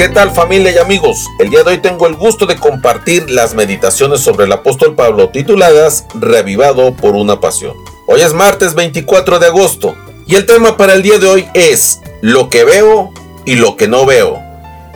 ¿Qué tal familia y amigos? El día de hoy tengo el gusto de compartir las meditaciones sobre el apóstol Pablo tituladas Revivado por una pasión. Hoy es martes 24 de agosto y el tema para el día de hoy es Lo que veo y lo que no veo.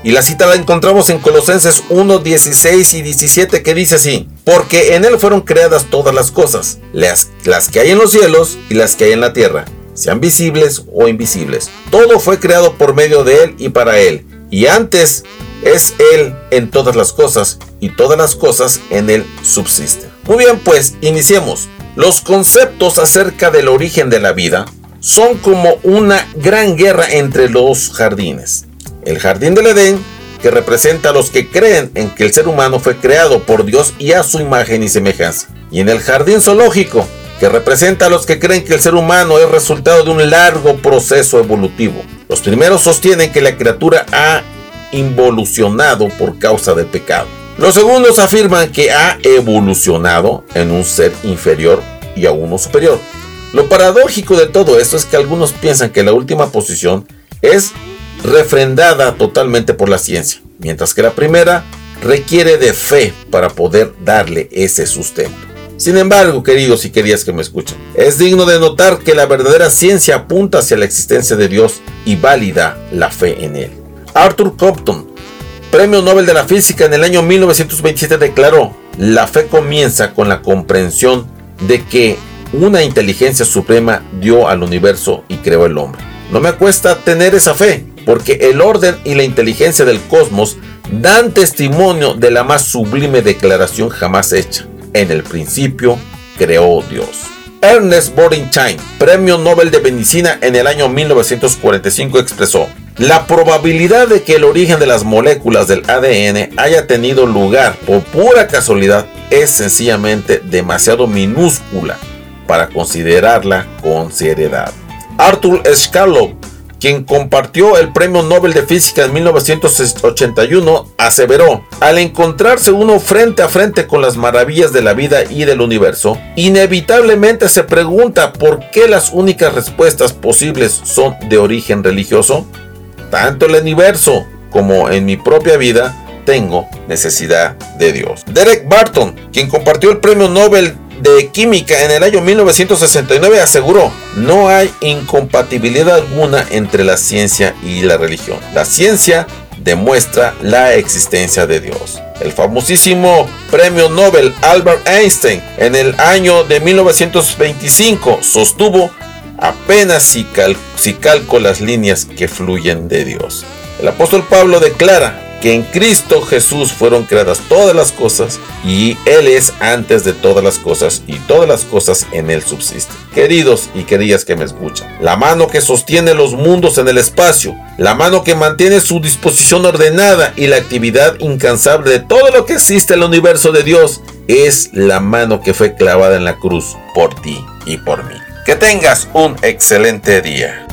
Y la cita la encontramos en Colosenses 1, 16 y 17 que dice así, porque en él fueron creadas todas las cosas, las, las que hay en los cielos y las que hay en la tierra, sean visibles o invisibles. Todo fue creado por medio de él y para él y antes es Él en todas las cosas, y todas las cosas en Él subsisten. Muy bien, pues iniciemos. Los conceptos acerca del origen de la vida son como una gran guerra entre los jardines. El jardín del Edén, que representa a los que creen en que el ser humano fue creado por Dios y a su imagen y semejanza. Y en el jardín zoológico, que representa a los que creen que el ser humano es resultado de un largo proceso evolutivo. Los primeros sostienen que la criatura ha involucionado por causa del pecado. Los segundos afirman que ha evolucionado en un ser inferior y a uno superior. Lo paradójico de todo esto es que algunos piensan que la última posición es refrendada totalmente por la ciencia, mientras que la primera requiere de fe para poder darle ese sustento. Sin embargo, queridos y queridas que me escuchan, es digno de notar que la verdadera ciencia apunta hacia la existencia de Dios y válida la fe en Él. Arthur Compton, Premio Nobel de la Física en el año 1927, declaró, la fe comienza con la comprensión de que una inteligencia suprema dio al universo y creó el hombre. No me cuesta tener esa fe, porque el orden y la inteligencia del cosmos dan testimonio de la más sublime declaración jamás hecha. En el principio creó Dios. Ernest Bornstein, Premio Nobel de Medicina en el año 1945, expresó, la probabilidad de que el origen de las moléculas del ADN haya tenido lugar por pura casualidad es sencillamente demasiado minúscula para considerarla con seriedad. Arthur Scarlett quien compartió el Premio Nobel de Física en 1981, aseveró, al encontrarse uno frente a frente con las maravillas de la vida y del universo, inevitablemente se pregunta por qué las únicas respuestas posibles son de origen religioso. Tanto el universo como en mi propia vida tengo necesidad de Dios. Derek Barton, quien compartió el Premio Nobel de Química en el año 1969 aseguró, no hay incompatibilidad alguna entre la ciencia y la religión. La ciencia demuestra la existencia de Dios. El famosísimo premio Nobel Albert Einstein en el año de 1925 sostuvo apenas si, si calco las líneas que fluyen de Dios. El apóstol Pablo declara, que en Cristo Jesús fueron creadas todas las cosas y Él es antes de todas las cosas y todas las cosas en Él subsisten. Queridos y queridas que me escuchan, la mano que sostiene los mundos en el espacio, la mano que mantiene su disposición ordenada y la actividad incansable de todo lo que existe en el universo de Dios, es la mano que fue clavada en la cruz por ti y por mí. Que tengas un excelente día.